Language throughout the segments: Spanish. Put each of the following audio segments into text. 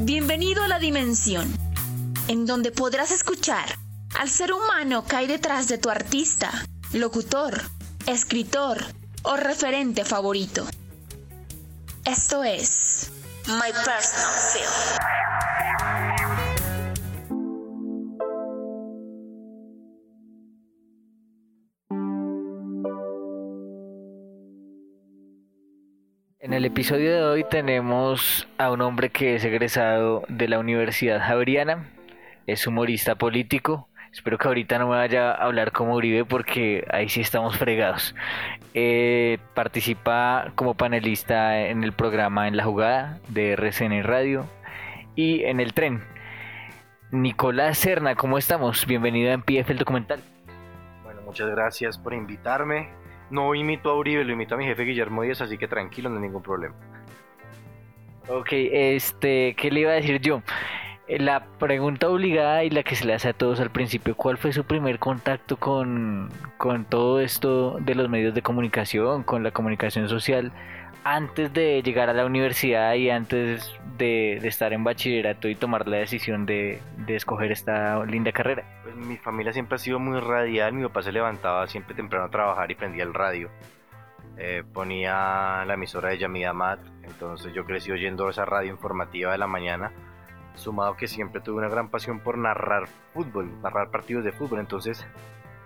Bienvenido a la dimensión, en donde podrás escuchar al ser humano que hay detrás de tu artista, locutor, escritor o referente favorito. Esto es My Personal Film. El episodio de hoy tenemos a un hombre que es egresado de la Universidad Javeriana, es humorista político. Espero que ahorita no me vaya a hablar como Uribe porque ahí sí estamos fregados. Eh, participa como panelista en el programa En la Jugada de RCN Radio y en el tren. Nicolás Serna, ¿cómo estamos? Bienvenido a MPF el documental. Bueno, muchas gracias por invitarme. No imito a Uribe, lo imito a mi jefe Guillermo Díaz, así que tranquilo, no hay ningún problema. Ok, este, ¿qué le iba a decir yo? Eh, La pregunta obligada y la que se le hace a todos al principio, ¿cuál fue su primer contacto con, con todo esto de los medios de comunicación, con la comunicación social, antes de llegar a la universidad y antes de, de estar en bachillerato y tomar la decisión de, de escoger esta linda carrera? Pues mi familia siempre ha sido muy radial, mi papá se levantaba siempre temprano a trabajar y prendía el radio. Eh, ponía la emisora de Yamida Mat, entonces yo crecí oyendo esa radio informativa de la mañana, sumado que siempre tuve una gran pasión por narrar fútbol, narrar partidos de fútbol, entonces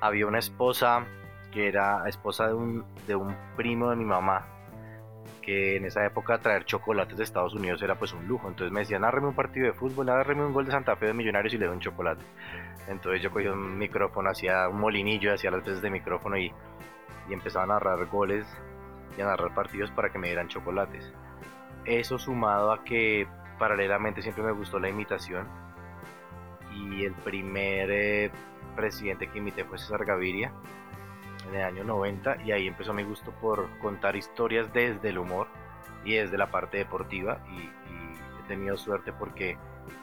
había una esposa que era esposa de un, de un primo de mi mamá, que en esa época traer chocolates de Estados Unidos era pues un lujo. Entonces me decían, narreme un partido de fútbol, narreme un gol de Santa Fe de Millonarios y le doy un chocolate. Entonces yo cogía un micrófono, hacía un molinillo, hacía las veces de micrófono y, y empezaba a narrar goles y a narrar partidos para que me dieran chocolates. Eso sumado a que paralelamente siempre me gustó la imitación y el primer eh, presidente que imité fue César Gaviria en el año 90 y ahí empezó mi gusto por contar historias desde el humor y desde la parte deportiva y, he tenido suerte porque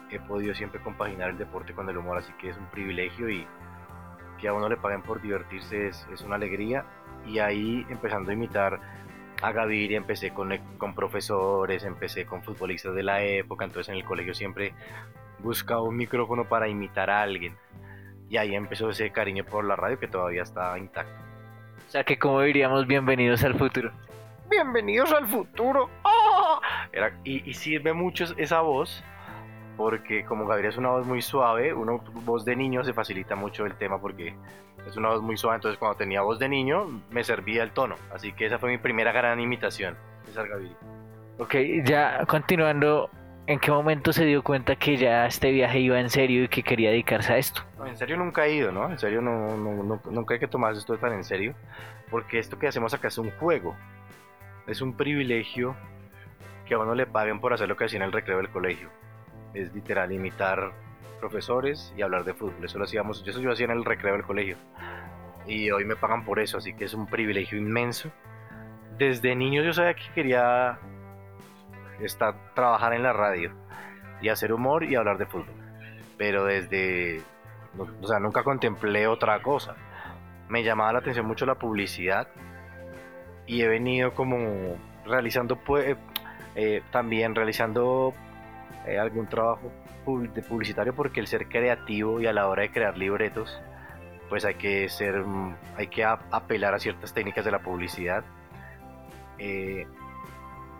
he podido siempre compaginar el deporte con el humor así que es un privilegio y que a uno le paguen por divertirse es, es una alegría y ahí empezando a imitar a Gaviria empecé con, con profesores, empecé con futbolistas de la época, entonces en el colegio siempre buscaba un micrófono para imitar a alguien y ahí empezó ese cariño por la radio que todavía está intacto. O sea que como diríamos, bienvenidos al futuro. Bienvenidos al futuro. ¡Ah! Era, y, y, sirve mucho esa voz, porque como Gabriel es una voz muy suave, una voz de niño se facilita mucho el tema porque es una voz muy suave, entonces cuando tenía voz de niño me servía el tono. Así que esa fue mi primera gran imitación. Ok, ya continuando, ¿en qué momento se dio cuenta que ya este viaje iba en serio y que quería dedicarse a esto? En serio nunca he ido, ¿no? En serio no, no, no, nunca hay que tomarse esto tan en serio, porque esto que hacemos acá es un juego, es un privilegio que a uno le paguen por hacer lo que hacía en el recreo del colegio. Es literal imitar profesores y hablar de fútbol. Eso lo hacíamos, eso yo hacía en el recreo del colegio. Y hoy me pagan por eso, así que es un privilegio inmenso. Desde niño yo sabía que quería estar, trabajar en la radio y hacer humor y hablar de fútbol. Pero desde, o sea, nunca contemplé otra cosa. Me llamaba la atención mucho la publicidad y he venido como realizando pues, eh, también realizando eh, algún trabajo de publicitario porque el ser creativo y a la hora de crear libretos pues hay que ser hay que apelar a ciertas técnicas de la publicidad eh,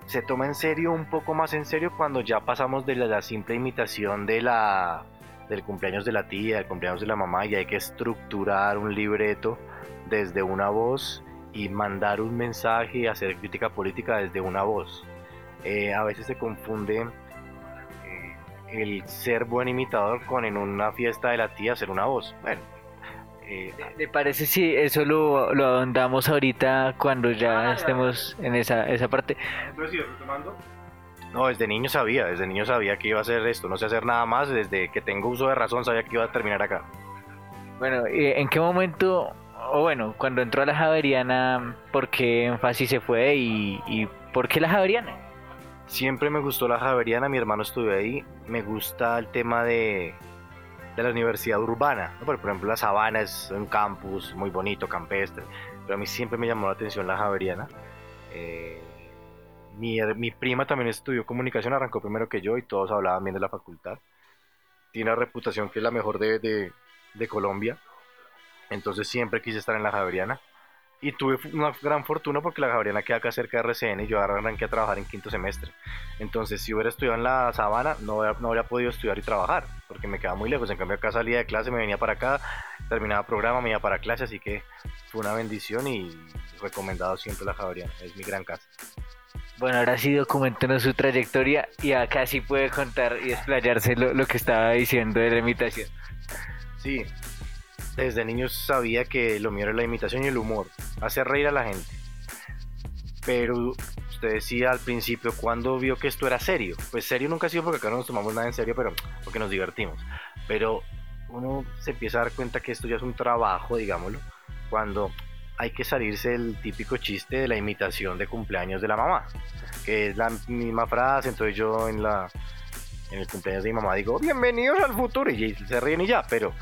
se toma en serio un poco más en serio cuando ya pasamos de la, simple imitación de la del cumpleaños de la tía del cumpleaños de la mamá y hay que estructurar un libreto desde una voz y mandar un mensaje y hacer crítica política desde una voz eh, a veces se confunde el ser buen imitador con en una fiesta de la tía ser una voz. Bueno. Eh, ¿Le parece si eso lo, lo ahondamos ahorita cuando ya ah, estemos en esa, esa parte? No, desde niño sabía, desde niño sabía que iba a hacer esto, no sé hacer nada más, desde que tengo uso de razón sabía que iba a terminar acá. Bueno, ¿en qué momento, o bueno, cuando entró a la Javeriana, por qué énfasis se fue y, y por qué la Javeriana? Siempre me gustó la Javeriana, mi hermano estuvo ahí. Me gusta el tema de, de la universidad urbana. Por ejemplo, la Sabana es un campus muy bonito, campestre. Pero a mí siempre me llamó la atención la Javeriana. Eh, mi, mi prima también estudió comunicación, arrancó primero que yo y todos hablaban bien de la facultad. Tiene la reputación que es la mejor de, de, de Colombia. Entonces siempre quise estar en la Javeriana. Y tuve una gran fortuna porque la Javeriana queda acá cerca de RCN y yo arranqué a trabajar en quinto semestre. Entonces, si hubiera estudiado en la Sabana, no, no habría podido estudiar y trabajar porque me quedaba muy lejos. En cambio, acá salía de clase, me venía para acá, terminaba programa, me iba para clase. Así que fue una bendición y recomendado siempre la Javeriana. Es mi gran casa. Bueno, ahora sí documentenos su trayectoria y acá sí puede contar y explayarse lo, lo que estaba diciendo de la imitación. Sí, desde niño sabía que lo mío era la imitación y el humor, hacer reír a la gente. Pero usted decía al principio, ¿cuándo vio que esto era serio? Pues serio nunca ha sido porque acá no nos tomamos nada en serio, pero porque nos divertimos. Pero uno se empieza a dar cuenta que esto ya es un trabajo, digámoslo, cuando hay que salirse del típico chiste de la imitación de cumpleaños de la mamá, que es la misma frase, entonces yo en la en el cumpleaños de mi mamá digo, bienvenidos al futuro, y se ríen y ya, pero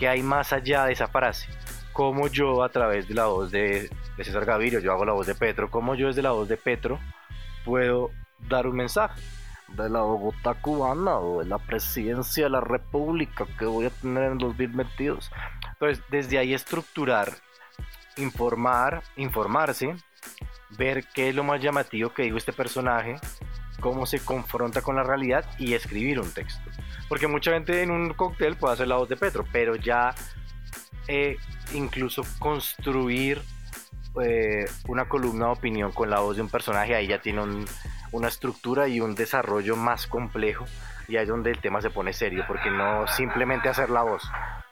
¿qué hay más allá de esa frase? Como yo a través de la voz de, de César Gavirio, yo hago la voz de Petro, como yo desde la voz de Petro puedo dar un mensaje? de la Bogotá cubana o de la presidencia de la República que voy a tener en 2022. Entonces, desde ahí estructurar, informar, informarse, ver qué es lo más llamativo que dijo este personaje, cómo se confronta con la realidad y escribir un texto. Porque mucha gente en un cóctel puede hacer la voz de Petro, pero ya eh, incluso construir eh, una columna de opinión con la voz de un personaje, ahí ya tiene un, una estructura y un desarrollo más complejo y ahí es donde el tema se pone serio, porque no simplemente hacer la voz,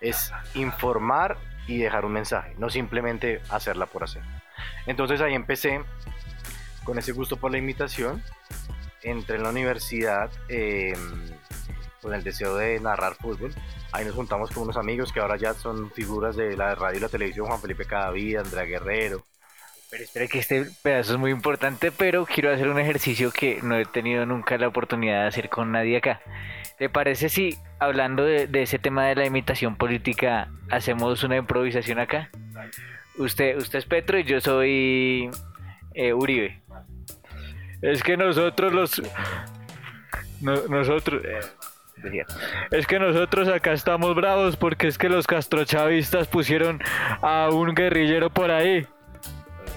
es informar y dejar un mensaje, no simplemente hacerla por hacer. Entonces ahí empecé con ese gusto por la imitación, entré en la universidad eh, con el deseo de narrar fútbol, ahí nos juntamos con unos amigos que ahora ya son figuras de la radio y la televisión, Juan Felipe Cadavid, Andrea Guerrero, pero espera que este pedazo es muy importante, pero quiero hacer un ejercicio que no he tenido nunca la oportunidad de hacer con nadie acá. ¿Le parece si, hablando de, ese tema de la imitación política, hacemos una improvisación acá? Usted, usted es Petro y yo soy eh, Uribe. Es que nosotros los... nosotros... Eh, es que nosotros acá estamos bravos porque es que los castrochavistas pusieron a un guerrillero por ahí.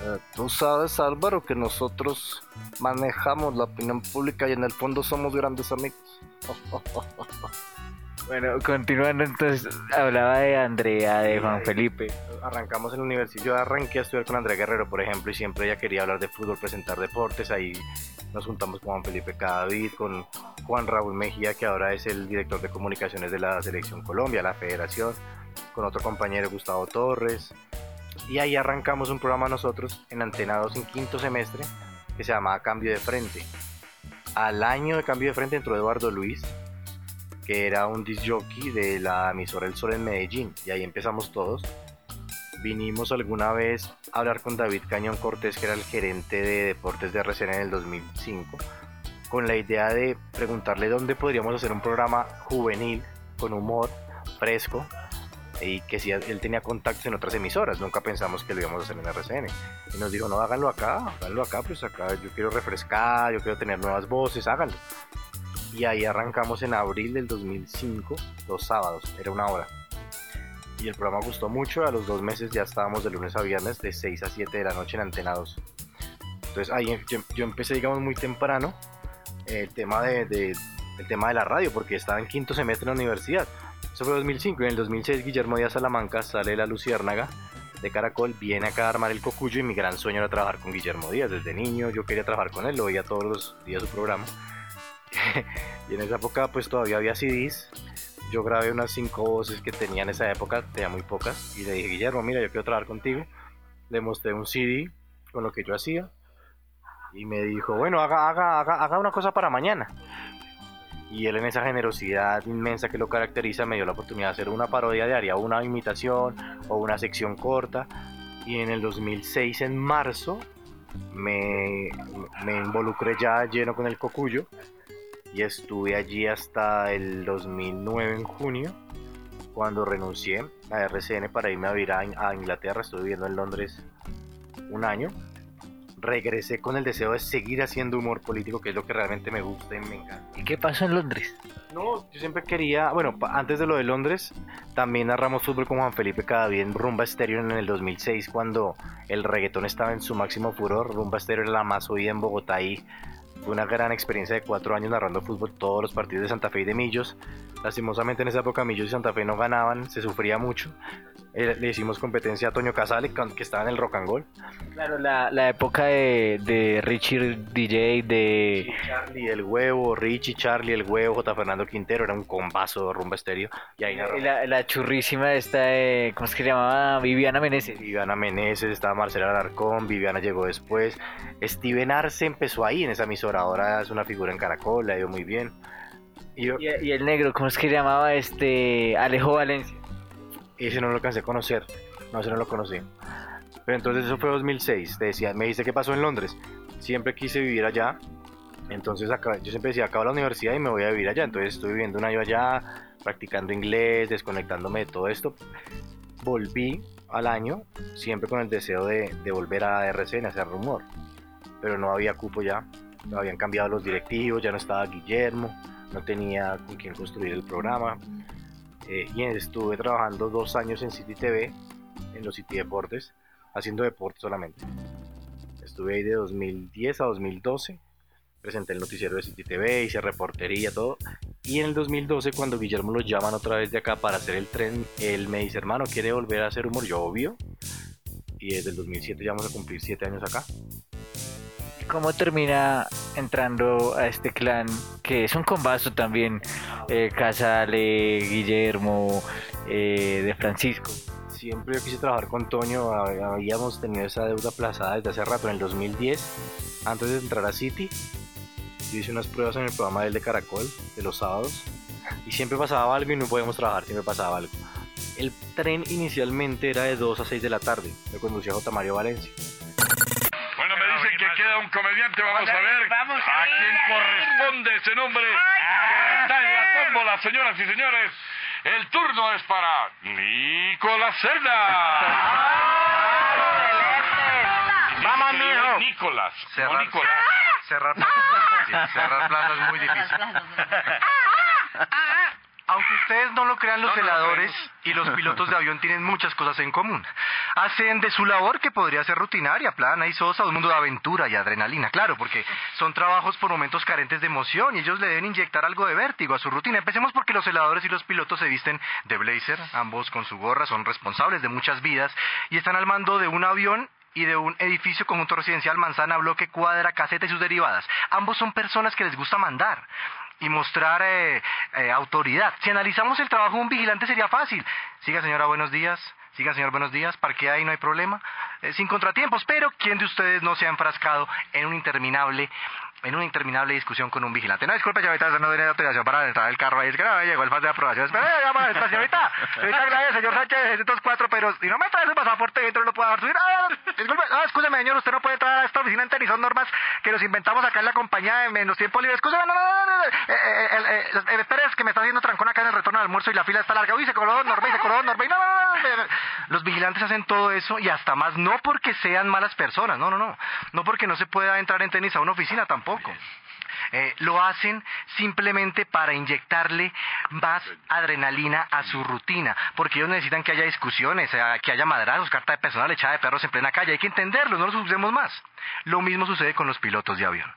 Eh, tú sabes, Álvaro, que nosotros manejamos la opinión pública y en el fondo somos grandes amigos. bueno, continuando entonces, hablaba de Andrea, de Juan Felipe. Arrancamos en la universidad, yo arranqué a estudiar con Andrea Guerrero, por ejemplo, y siempre ella quería hablar de fútbol, presentar deportes, ahí nos juntamos con Juan Felipe Cadavid, con Juan Raúl Mejía, que ahora es el director de comunicaciones de la Selección Colombia, la federación, con otro compañero Gustavo Torres, y ahí arrancamos un programa nosotros en Antena 2 en quinto semestre que se llamaba Cambio de Frente. Al año de Cambio de Frente entró Eduardo Luis, que era un disc jockey de la emisora El Sol en Medellín, y ahí empezamos todos. Vinimos alguna vez a hablar con David Cañón Cortés, que era el gerente de deportes de RCN en el 2005, con la idea de preguntarle dónde podríamos hacer un programa juvenil, con humor, fresco, y que si él tenía contactos en otras emisoras, nunca pensamos que lo íbamos a hacer en RCN. Y nos dijo, no, háganlo acá, háganlo acá, pues acá yo quiero refrescar, yo quiero tener nuevas voces, háganlo. Y ahí arrancamos en abril del 2005, los sábados, era una hora. Y el programa gustó mucho, a los dos meses ya estábamos de lunes a viernes de 6 a 7 de la noche en Antena 2. Entonces ahí yo, empecé, digamos, muy temprano el tema de, de, el tema de la radio, porque estaba en quinto semestre en la universidad eso fue 2005. En el 2006 Guillermo Díaz Salamanca sale la Luciérnaga de Caracol, viene acá a armar el cocuyo y mi gran sueño era trabajar con Guillermo Díaz. Desde niño yo quería trabajar con él, lo veía todos los días su programa. y en esa época pues todavía había CDs. Yo grabé unas cinco voces que tenía en esa época, tenía muy pocas, y le dije, Guillermo, mira, yo quiero trabajar contigo. Le mostré un CD con lo que yo hacía. Y me dijo, bueno, haga, haga, haga, haga una cosa para mañana y él en esa generosidad inmensa que lo caracteriza me dio la oportunidad de hacer una parodia diaria, una imitación o una sección corta y en el 2006 en marzo me, me involucré ya lleno con el cocuyo y estuve allí hasta el 2009 en junio cuando renuncié a RCN para irme a vivir a, Inglaterra, estuve viviendo en Londres un año regresé con el deseo de seguir haciendo humor político, que es lo que realmente me gusta y me encanta. ¿Y qué pasó en Londres? No, yo siempre quería, bueno, antes de lo de Londres, también narramos fútbol con Juan Felipe Cadavid en Rumba Estéreo en el 2006, cuando el reggaetón estaba en su máximo furor. Rumba Estéreo era la más oída en Bogotá y fue una gran experiencia de cuatro años narrando fútbol todos los partidos de Santa Fe y de Millos. Lastimosamente en esa época Millos y Santa Fe no ganaban, se sufría mucho. Eh, le hicimos competencia a Toño Casale, que estaba en el Rock and Roll. Claro, la, la época de, de, Richie DJ, de... Charlie el Huevo, Richie, Charlie el Huevo, J. Fernando Quintero, era un combazo de rumba estéreo. Y ahí la, la, churrísima esta de, ¿cómo es que se llamaba? Viviana Meneses. Viviana Meneses, estaba Marcela Alarcón, Viviana llegó después. Steven Arce empezó ahí en esa emisora, ahora es una figura en Caracol, le ha ido muy bien. Y, y, el negro, ¿cómo es que se llamaba? Este, Alejo Valencia. Ese no lo alcancé a conocer, no, ese no lo conocí. Pero entonces eso fue 2006, te decía, me dice qué pasó en Londres. Siempre quise vivir allá, entonces acá, yo siempre decía, acabo la universidad y me voy a vivir allá. Entonces estuve viviendo un año allá, practicando inglés, desconectándome de todo esto. Volví al año, siempre con el deseo de, de volver a RCN, a hacer rumor. Pero no había cupo ya, habían cambiado los directivos, ya no estaba Guillermo no tenía con quién construir el programa. Eh, y estuve trabajando dos años en City TV, en los City Deportes, haciendo deportes solamente. Estuve ahí de 2010 a 2012, presenté el noticiero de City TV, hice reportería, todo. Y en el 2012, cuando Guillermo lo llaman otra vez de acá para hacer el tren, él me dice, hermano, ¿quiere volver a hacer humor? Yo, obvio. Y desde el 2007 ya vamos a cumplir 7 años acá. ¿Cómo termina entrando a este clan que es un combazo también? Eh, Casale, Guillermo, eh, de Francisco. Siempre yo quise trabajar con Toño, habíamos tenido esa deuda aplazada desde hace rato, en el 2010, antes de entrar a City. Yo hice unas pruebas en el programa del de Caracol, de los sábados, y siempre pasaba algo y no podíamos trabajar, siempre pasaba algo. El tren inicialmente era de 2 a 6 de la tarde, lo conducía J. Mario Valencia queda un comediante. Vamos a ver a quién corresponde ese nombre. está en la tómbola, señoras y señores. El turno es para Nicolás Cerda. Vamos, mijo. Nicolás. Cerrar, Nicolás. Cerrar plazas, cerrar plazas es muy difícil. Aunque ustedes no lo crean, los heladores y los pilotos de avión tienen muchas cosas en común. Hacen de su labor, que podría ser rutinaria, plana y sosa, un mundo de aventura y adrenalina, claro, porque son trabajos por momentos carentes de emoción y ellos le deben inyectar algo de vértigo a su rutina. Empecemos porque los heladores y los pilotos se visten de blazer, ambos con su gorra, son responsables de muchas vidas y están al mando de un avión y de un edificio conjunto residencial, manzana, bloque, cuadra, caseta y sus derivadas. Ambos son personas que les gusta mandar y mostrar eh, eh, autoridad. Si analizamos el trabajo de un vigilante sería fácil. Siga señora, buenos días. Siga señor, buenos días. Parquea ahí, no hay problema. Eh, sin contratiempos. Pero ¿quién de ustedes no se ha enfrascado en un interminable en una interminable discusión con un vigilante. No, disculpe, señorita, no tiene autorización para entrar el carro ahí. Es no llegó el fase de aprobación. Espera, ya para esta señorita. Señorita, gracias, señor Sánchez, estos cuatro, pero si no me trae su pasaporte dentro, lo puedo dar subir. Ah, disculpe, ah, escúcheme, señor, usted no puede entrar a esta oficina y son normas que nos inventamos acá en la compañía en, los tiempos libres. Escúcheme, no, no, no, no. Eh, eh, eh, eh espere, es que me está haciendo trancón acá en el retorno del almuerzo y la fila está larga. Uy, se coló Norbey, se coló Norbey. No, no, no, Los vigilantes hacen todo eso y hasta más, no porque sean malas personas, no, no, no. No porque no se pueda entrar en tenis a una oficina tampoco. Eh, lo hacen simplemente para inyectarle más adrenalina a su rutina, porque ellos necesitan que haya discusiones, eh, que haya madrazos, carta de personal echada de perros en plena calle, hay que entenderlo, no lo usemos más. Lo mismo sucede con los pilotos de avión.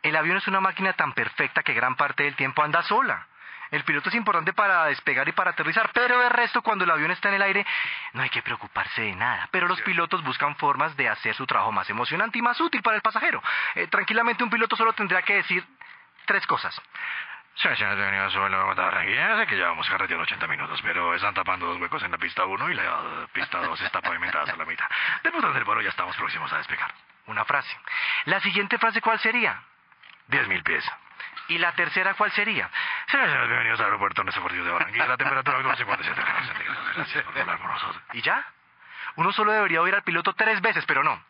El avión es una máquina tan perfecta que gran parte del tiempo anda sola. El piloto es importante para despegar y para aterrizar, pero de resto cuando el avión está en el aire no hay que preocuparse de nada. Pero los pilotos buscan formas de hacer su trabajo más emocionante y más útil para el pasajero. Eh, tranquilamente un piloto solo tendría que decir tres cosas. Señores, venido sobre la sé que llevamos carreteando 80 minutos, pero están tapando dos huecos en la pista 1 y la pista 2 está pavimentada a la mitad. Después del vuelo ya estamos próximos a despegar. Una frase. La siguiente frase, ¿cuál sería? 10.000 pies. ¿Y la tercera cuál sería? Señores, bienvenidos al aeropuerto nuestro partido de Barranquilla. La temperatura actual 57 grados centígrados. Gracias por hablar con nosotros. ¿Y ya? Uno solo debería oír al piloto tres veces, pero no.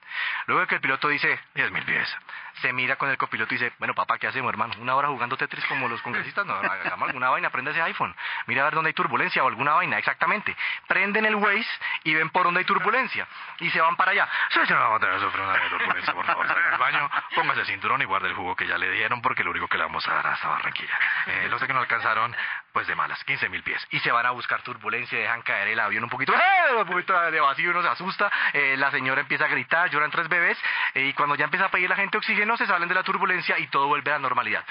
Luego que el piloto dice 10.000 pies, se mira con el copiloto y dice, bueno, papá, ¿qué hacemos, hermano? ¿Una hora jugando Tetris como los congresistas? No, hagamos alguna vaina, prende ese iPhone. Mira a ver dónde hay turbulencia o alguna vaina, exactamente. Prenden el Waze y ven por dónde hay turbulencia. Y se van para allá. Sí, no vamos a tener sufrir una turbulencia, por favor, salga al baño, póngase el cinturón y guarde el jugo que ya le dieron porque lo único que le vamos a dar hasta Barranquilla. Eh, los que no alcanzaron, pues de malas, 15.000 pies. Y se van a buscar turbulencia dejan caer el avión un poquito, ¡eh! un poquito de vacío, uno se asusta, eh, la señora empieza a gritar, tres bebés, eh, y cuando ya empieza a pedir la gente oxígeno, se salen de la turbulencia y todo vuelve a la normalidad.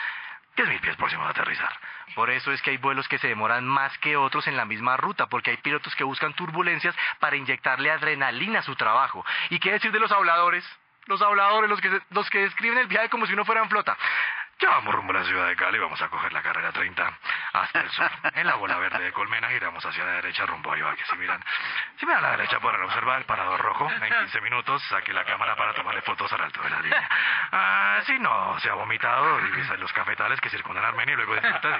10.000 pies próximo a aterrizar. Por eso es que hay vuelos que se demoran más que otros en la misma ruta, porque hay pilotos que buscan turbulencias para inyectarle adrenalina a su trabajo. ¿Y qué decir de los habladores? Los habladores, los que, los que describen el viaje como si no fueran flota. Ya vamos rumbo a la ciudad de Cali, vamos a coger la carrera 30 hasta el sur. En la bola verde de Colmena giramos hacia la derecha rumbo a Ibaque. Si miran, si miran a la derecha podrán observar el parador rojo. En 15 minutos saque la cámara para tomarle fotos al alto de la línea. Ah, si no se ha vomitado, divisa los cafetales que circundan Armenia y luego disfruta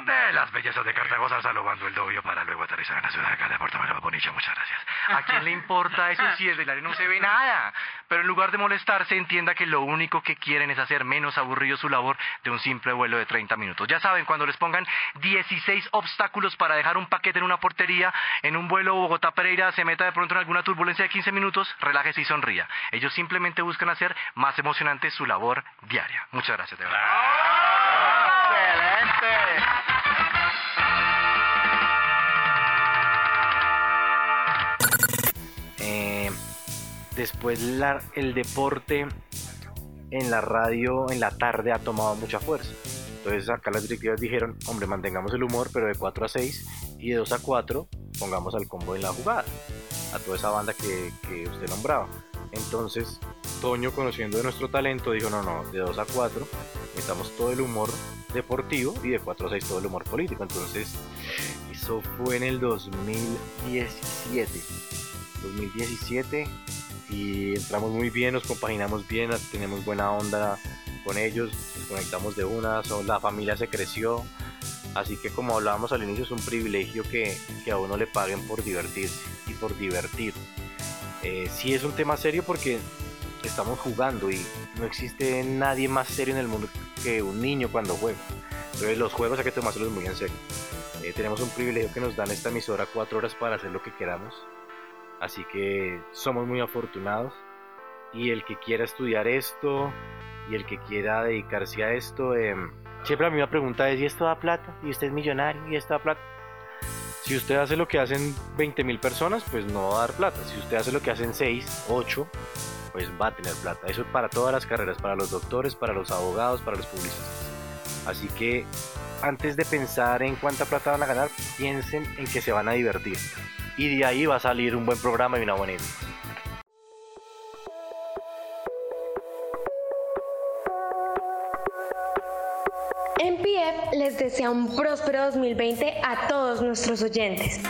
de, las bellezas de Cartago saludando el dobio para luego aterrizar en la ciudad de Cali. Pórtame la bonicha, muchas gracias. ¿A quién le importa eso si el del área no se ve nada? Pero en lugar de molestarse, entienda que lo único que quieren es hacer menos aburrido su labor de un simple vuelo de 30 minutos. Ya saben, cuando les pongan 16 obstáculos para dejar un paquete en una portería, en un vuelo Bogotá-Pereira se meta de pronto en alguna turbulencia de 15 minutos, relájese y sonría. Ellos simplemente buscan hacer más emocionante su labor diaria. Muchas gracias, de. Eh, después la- el deporte en la radio en la tarde ha tomado mucha fuerza. Entonces acá las directivas dijeron, hombre, mantengamos el humor, pero de 4 a 6 y de 2 a 4 pongamos al combo en la jugada, a toda esa banda que, que usted nombraba. Entonces Toño, conociendo de nuestro talento, dijo, no, no, de 2 a 4 metamos todo el humor deportivo y de 4 a 6 todo el humor político. Entonces eso fue en el 2017. 2017 y entramos muy bien, nos compaginamos bien, tenemos buena onda con ellos, nos conectamos de una, son- la familia se creció, así que como hablábamos al inicio es un privilegio que, que a uno le paguen por divertirse y por divertir. Eh, sí es un tema serio porque estamos jugando y no existe nadie más serio en el mundo que un niño cuando juega. Entonces los juegos hay que tomárselos muy en serio. Eh, tenemos un privilegio que nos dan esta emisora cuatro horas para hacer lo que queramos. Así que somos muy afortunados. Y el que quiera estudiar esto y el que quiera dedicarse a esto, em, siempre la misma pregunta es, ¿y esto da plata? ¿Y usted es millonario? ¿Y esto da plata? Si usted hace lo que hacen 20 mil personas, pues no va a dar plata. Si usted hace lo que hacen 6, 8, pues va a tener plata. Eso es para todas las carreras, para los doctores, para los abogados, para los publicistas. Así que antes de pensar en cuánta plata van a ganar, piensen en que se van a divertir. Y de ahí va a salir un buen programa y una buena idea. MPF les desea un próspero 2020 a todos nuestros oyentes.